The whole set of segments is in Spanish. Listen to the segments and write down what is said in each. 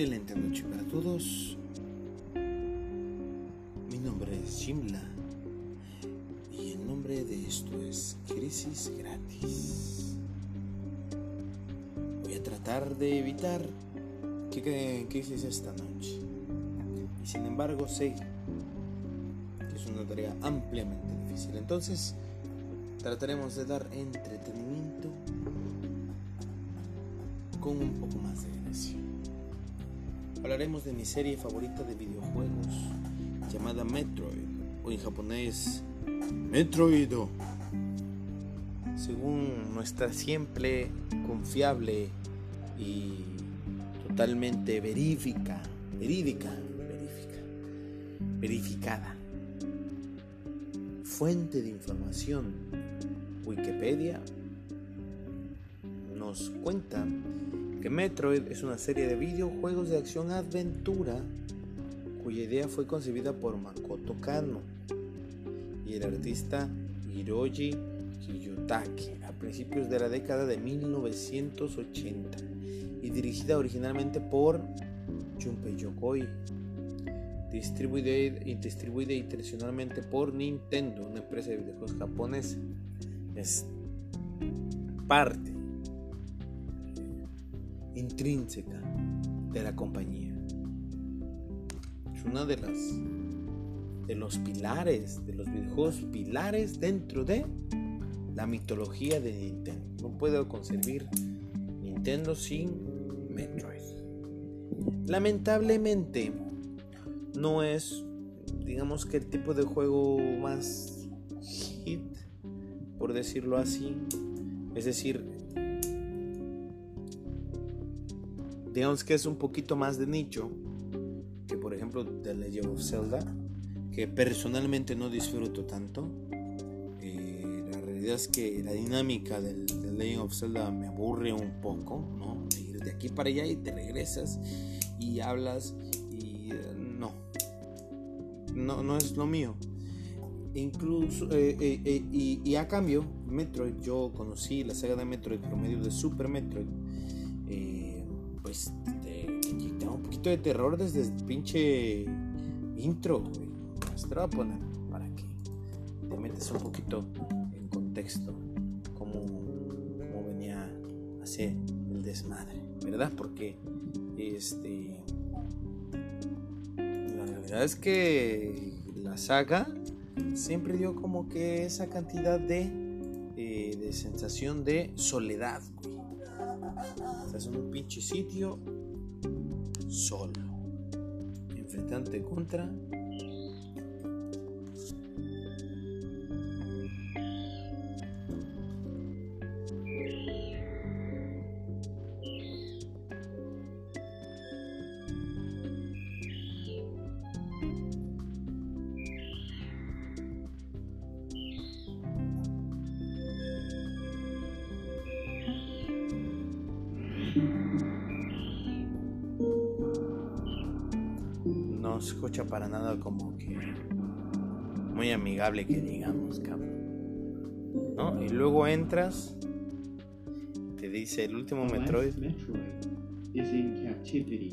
Excelente noche para todos. Mi nombre es Jimla y el nombre de esto es Crisis Gratis. Voy a tratar de evitar que quede en crisis esta noche. Y sin embargo sé que es una tarea ampliamente difícil. Entonces trataremos de dar entretenimiento con un poco más de gracia hablaremos de mi serie favorita de videojuegos llamada Metroid, o en japonés Metroid. Según nuestra siempre confiable y totalmente verífica, verídica, verífica, verificada fuente de información, Wikipedia, nos cuenta que Metroid es una serie de videojuegos de acción-aventura cuya idea fue concebida por Makoto Kano y el artista Hiroji Kiyotake a principios de la década de 1980 y dirigida originalmente por Junpei Yokoi distribuida y distribuida intencionalmente por Nintendo, una empresa de videojuegos japonesa. Es parte intrínseca de la compañía. Es una de las de los pilares, de los videojuegos pilares dentro de la mitología de Nintendo. No puedo concebir Nintendo sin Metroid. Lamentablemente no es digamos que el tipo de juego más hit por decirlo así. Es decir, digamos que es un poquito más de nicho que por ejemplo The Legend of Zelda que personalmente no disfruto tanto. Eh, la realidad es que la dinámica del, The Legend of Zelda me aburre un poco no de ir de aquí para allá y te regresas y hablas y eh, no. No no es lo mío. Incluso eh, y, y, a cambio Metroid yo conocí la saga de Metroid por medio de Super Metroid pues te, un poquito de terror desde el pinche intro, güey. Te voy a poner para que te metes un poquito en contexto cómo, venía a ser el desmadre, ¿verdad? Porque este la realidad es que la saga siempre dio como que esa cantidad de, eh, sensación de soledad. Estás en un pinche sitio solo. Enfrentante contra no se escucha para nada como que muy amigable que digamos, cabrón. ¿No? Y luego entras, te dice el último Metroid.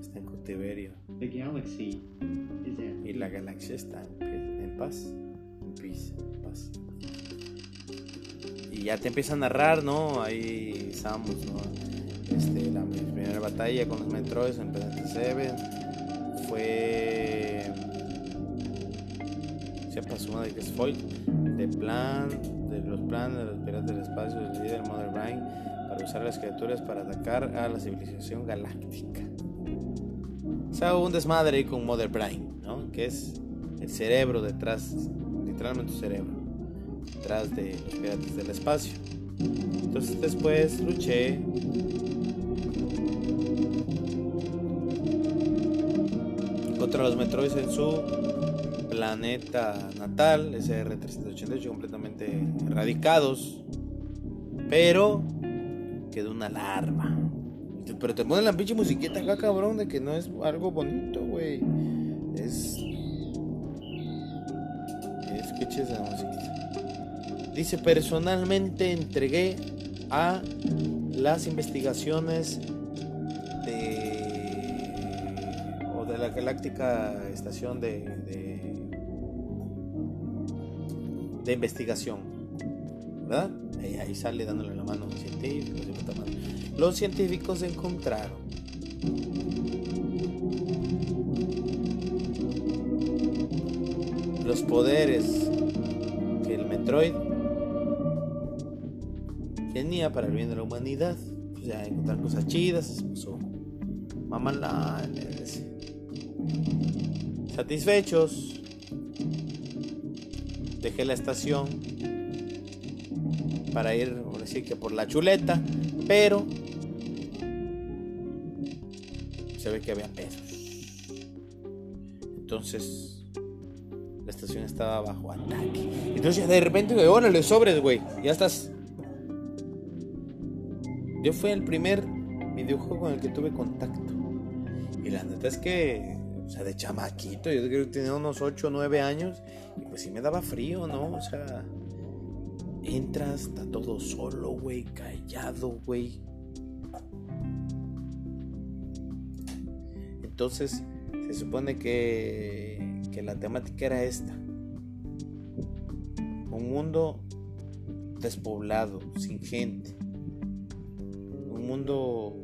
Está en cautiverio. Y la galaxia está en, paz. En paz. Y ya te empieza a narrar, ¿no? Ahí estamos, ¿no? Este, la primera batalla con los Metroids en Planet 7 fue se pasó una de que de plan de los planes de los piratas del espacio del líder Mother Brain para usar las criaturas para atacar a la civilización galáctica o sea un desmadre con Mother Brain ¿no? que es el cerebro detrás literalmente cerebro detrás de los piratas del espacio entonces después luché contra los Metroids en su planeta natal, SR-388, completamente erradicados. Pero quedó una larva. Pero te ponen la pinche musiquita acá, cabrón, de que no es algo bonito, güey. Es. Escuche esa musiquita. Dice: Personalmente entregué a las investigaciones Galáctica Estación de, de, investigación, ¿verdad? Ahí, ahí, sale dándole la mano a un científico. Los científicos encontraron los poderes que el Metroid tenía para el bien de la humanidad. Pues ya encontrar cosas chidas, se puso Satisfechos, dejé la estación para ir, por decir que por la chuleta, pero se ve que había pesos. Entonces, la estación estaba bajo ataque. Entonces, de repente, órale, sobres, güey, ya estás. Yo fue el primer videojuego con el que tuve contacto. Y la neta es que, o sea, de chamaquito, yo creo que tenía unos 8 o 9 años, y pues sí me daba frío, ¿no? O sea, entras, está todo solo, güey, callado, güey. Entonces, se supone que, que la temática era esta. Un mundo despoblado, sin gente. Un mundo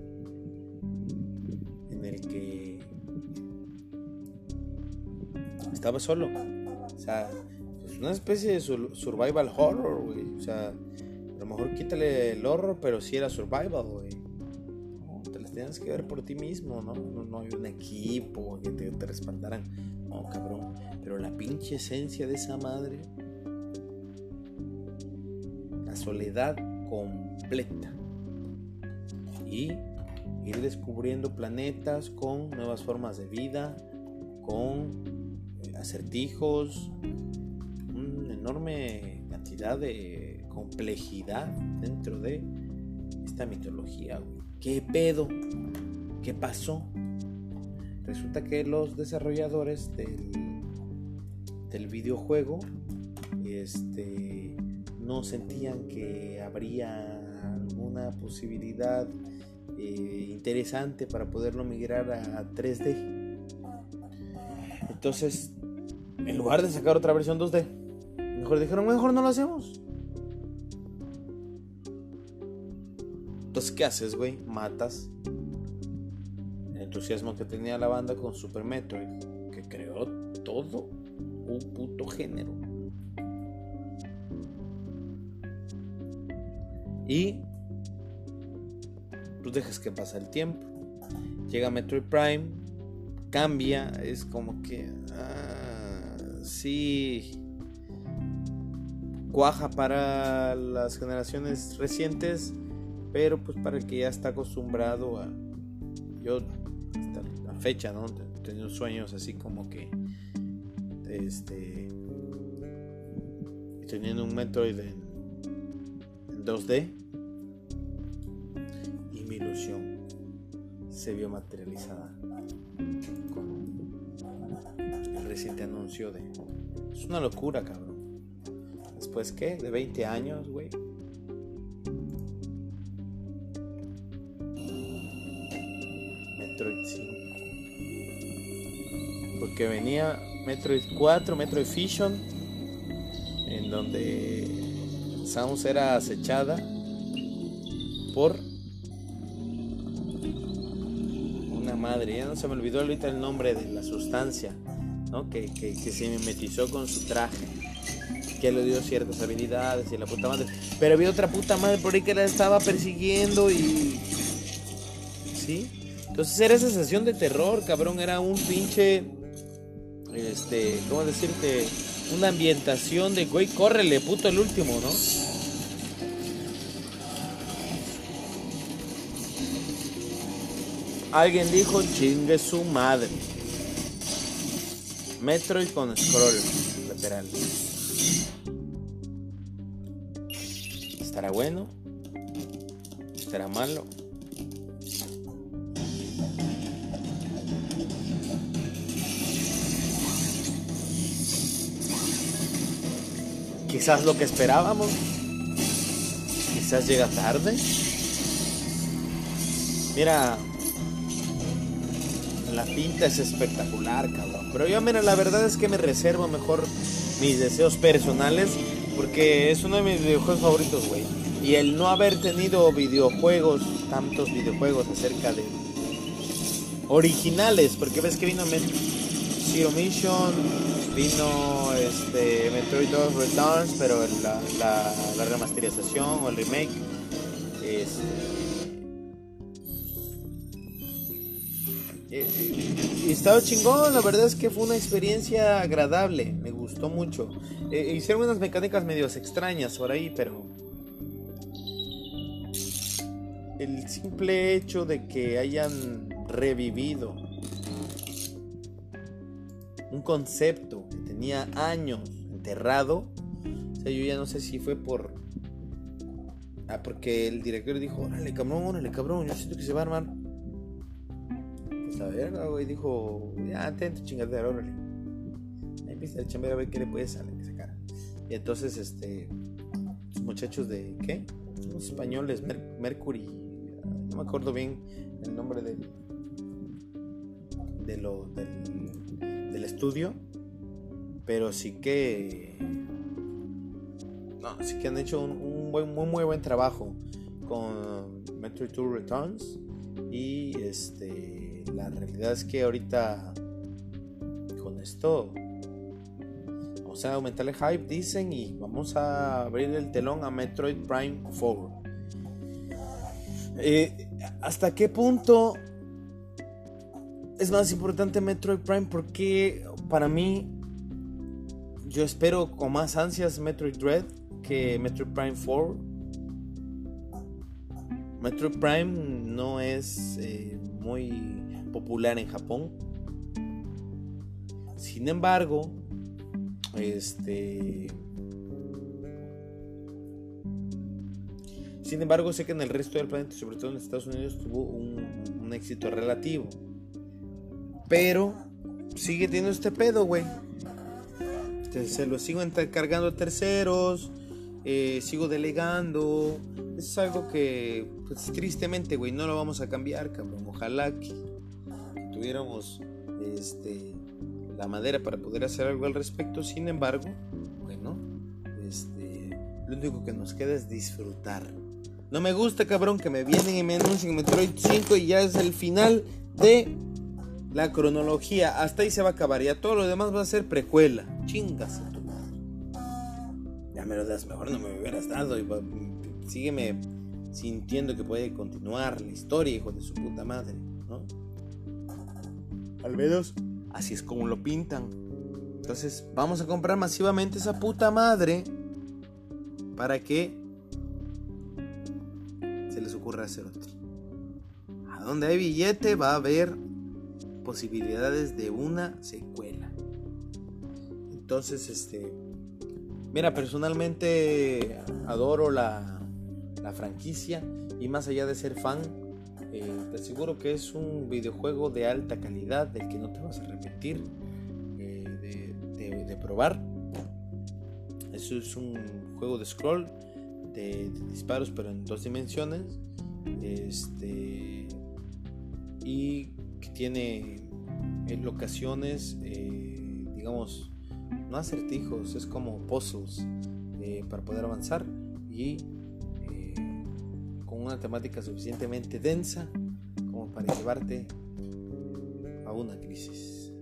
estaba solo. O sea, pues una especie de survival horror. O sea, a lo mejor quítale el horror, pero si era survival, güey. te las tienes que ver por ti mismo, ¿no? No, hay un equipo que te, te respaldaran. No, cabrón. Pero la pinche esencia de esa madre. La soledad completa. Y ir descubriendo planetas con nuevas formas de vida, con acertijos, una enorme cantidad de complejidad dentro de esta mitología. ¿Qué pedo? ¿Qué pasó? Resulta que los desarrolladores del, del videojuego este, no sentían que habría alguna posibilidad eh, interesante para poderlo migrar a 3D. Entonces, en lugar de sacar otra versión 2D, mejor dijeron, mejor no lo hacemos. Entonces, ¿qué haces, güey? Matas el entusiasmo que tenía la banda con Super Metroid, que creó todo un puto género. Y tú dejas que pasa el tiempo. Llega Metroid Prime, cambia, es como que ah, sí cuaja para las generaciones recientes, pero pues para el que ya está acostumbrado a yo hasta la fecha, ¿no? Tenido sueños así como que este teniendo un Metroid en, en 2D ilusión se vio materializada con el reciente anuncio de... Es una locura, cabrón. Después, ¿qué? De 20 años, güey. Metroid 5. Porque venía Metroid 4, Metroid Fusion, en donde Samus era acechada por madre, ya no se me olvidó ahorita el nombre de la sustancia, ¿no? Que, se mimetizó con su traje, que le dio ciertas habilidades y la puta madre. Pero había otra puta madre por ahí que la estaba persiguiendo y. ¿Sí? Entonces era sensación de terror, cabrón, era un pinche. Este, ¿cómo decirte? Una ambientación de, güey, córrele, puto el último, ¿no? Alguien dijo chingue su madre. Metroid con scroll lateral. ¿Estará bueno? ¿Estará malo? Quizás lo que esperábamos. Quizás llega tarde. Mira, la pinta es espectacular, cabrón. Pero yo, mira, la verdad es que me reservo mejor mis deseos personales porque es uno de mis videojuegos favoritos, güey. Y el no haber tenido videojuegos, tantos videojuegos acerca de originales, porque ves que vino Zero Mission, vino este Metroid 2 Returns, pero la, la, remasterización o el remake. Este, y estaba chingón, la verdad es que fue una experiencia agradable, me gustó mucho. Eh, hicieron unas mecánicas medio extrañas por ahí, pero el simple hecho de que hayan revivido un concepto que tenía años enterrado, o sea, yo ya no sé si fue por Ah, porque el director dijo, órale cabrón, órale cabrón, yo siento que se va a armar pues, verga, güey. Dijo, ya, atento, chingadera, órale. Ahí empieza el chamber a ver qué le puede salir, sacar. Y entonces, este, los muchachos de, ¿qué? Los españoles, Mercury, no me acuerdo bien el nombre del, del, estudio, pero sí que, no, sí que han hecho un, buen, muy, muy buen trabajo con Metroid 2 Returns y este la realidad es que ahorita con esto vamos a aumentar el hype, dicen, y vamos a abrir el telón a Metroid Prime 4. Eh, ¿Hasta qué punto es más importante Metroid Prime? Porque para mí, yo espero con más ansias Metroid Dread que Metroid Prime 4. Metroid Prime no es eh, muy popular en Japón. Sin embargo, este. Sin embargo, sé que en el resto del planeta, sobre todo en Estados Unidos, tuvo un, éxito relativo. Pero sigue teniendo este pedo, güey. Se lo sigo encargando a terceros. Eh, sigo delegando. es algo que, pues, tristemente, güey, no lo vamos a cambiar, cabrón. Ojalá que tuviéramos este, la madera para poder hacer algo al respecto. Sin embargo, bueno, este, lo único que nos queda es disfrutar. No me gusta, cabrón, que me vienen y me anuncien Metroid 5 y ya es el final de la cronología. Hasta ahí se va a acabar. Ya todo lo demás va a ser precuela. Chingas Ya me lo das mejor, no me hubieras dado. Y sígueme sintiendo que puede continuar la historia, hijo de su puta madre, ¿no? Al menos así es como lo pintan. Entonces vamos a comprar masivamente esa puta madre para que se les ocurra hacer otro. A donde hay billete va a haber posibilidades de una secuela. Entonces, este, mira, personalmente adoro la, la franquicia y más allá de ser fan, eh, te aseguro que es un videojuego de alta calidad del que no te vas a repetir eh, de, probar. Eso es un juego de scroll, de, disparos, pero en dos dimensiones. Este, y que tiene en locaciones, eh, digamos, no acertijos, es como puzzles eh, para poder avanzar y eh, con una temática suficientemente densa como para llevarte a una crisis.